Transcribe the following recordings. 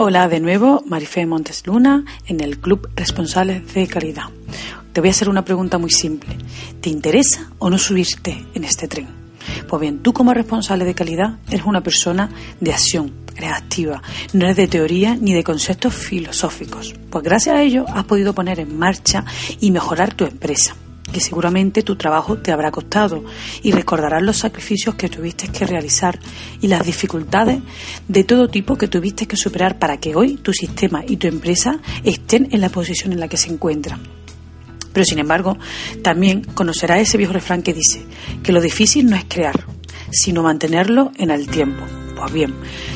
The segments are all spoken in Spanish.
Hola de nuevo, Marifé Montes Luna, en el Club Responsables de Calidad. Te voy a hacer una pregunta muy simple. ¿Te interesa o no subirte en este tren? Pues bien, tú como responsable de calidad eres una persona de acción, eres activa, no eres de teoría ni de conceptos filosóficos. Pues gracias a ello has podido poner en marcha y mejorar tu empresa que seguramente tu trabajo te habrá costado y recordarás los sacrificios que tuviste que realizar y las dificultades de todo tipo que tuviste que superar para que hoy tu sistema y tu empresa estén en la posición en la que se encuentran. Pero sin embargo, también conocerás ese viejo refrán que dice que lo difícil no es crear, sino mantenerlo en el tiempo. Pues bien,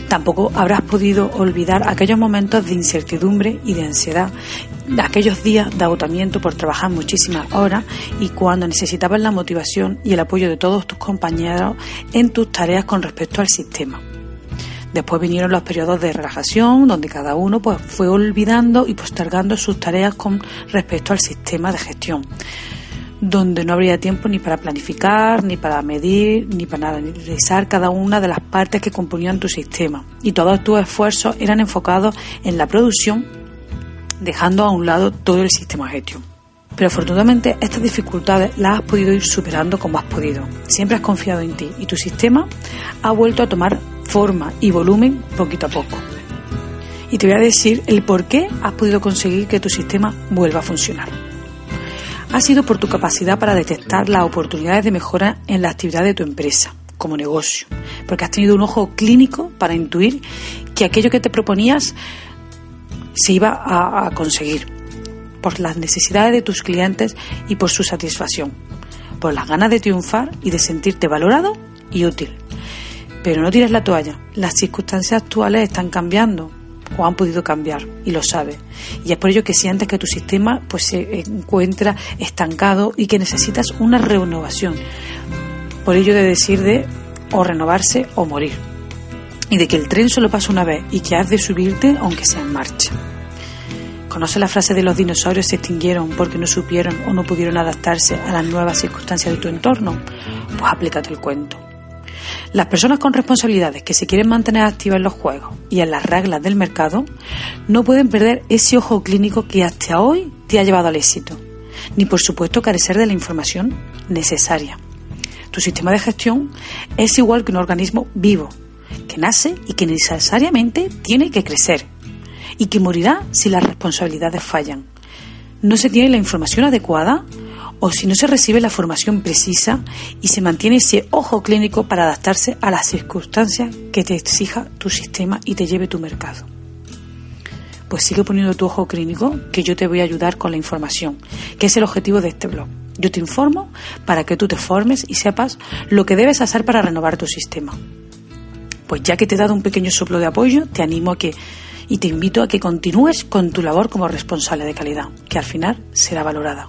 tampoco habrás podido olvidar aquellos momentos de incertidumbre y de ansiedad, aquellos días de agotamiento por trabajar muchísimas horas y cuando necesitabas la motivación y el apoyo de todos tus compañeros en tus tareas con respecto al sistema. Después vinieron los periodos de relajación, donde cada uno pues, fue olvidando y postergando sus tareas con respecto al sistema de gestión donde no habría tiempo ni para planificar, ni para medir, ni para analizar cada una de las partes que componían tu sistema. Y todos tus esfuerzos eran enfocados en la producción, dejando a un lado todo el sistema gestión. Pero afortunadamente estas dificultades las has podido ir superando como has podido. Siempre has confiado en ti y tu sistema ha vuelto a tomar forma y volumen poquito a poco. Y te voy a decir el por qué has podido conseguir que tu sistema vuelva a funcionar ha sido por tu capacidad para detectar las oportunidades de mejora en la actividad de tu empresa como negocio, porque has tenido un ojo clínico para intuir que aquello que te proponías se iba a, conseguir por las necesidades de tus clientes y por su satisfacción, por las ganas de triunfar y de sentirte valorado y útil. Pero no tires la toalla, las circunstancias actuales están cambiando o han podido cambiar y lo sabes. Y es por ello que sientes que tu sistema pues se encuentra estancado y que necesitas una renovación. Por ello de decir de o renovarse o morir. Y de que el tren solo pasa una vez y que has de subirte aunque sea en marcha. ¿Conoce la frase de los dinosaurios se extinguieron porque no supieron o no pudieron adaptarse a las nuevas circunstancias de tu entorno? Pues aplícate el cuento. Las personas con responsabilidades que se quieren mantener activas en los juegos y en las reglas del mercado no pueden perder ese ojo clínico que hasta hoy te ha llevado al éxito, ni por supuesto carecer de la información necesaria. Tu sistema de gestión es igual que un organismo vivo, que nace y que necesariamente tiene que crecer, y que morirá si las responsabilidades fallan. No se tiene la información adecuada o si no se recibe la formación precisa y se mantiene ese ojo clínico para adaptarse a las circunstancias que te exija tu sistema y te lleve tu mercado. Pues sigue poniendo tu ojo clínico que yo te voy a ayudar con la información, que es el objetivo de este blog. Yo te informo para que tú te formes y sepas lo que debes hacer para renovar tu sistema. Pues ya que te he dado un pequeño soplo de apoyo, te animo a que y te invito a que continúes con tu labor como responsable de calidad, que al final será valorada.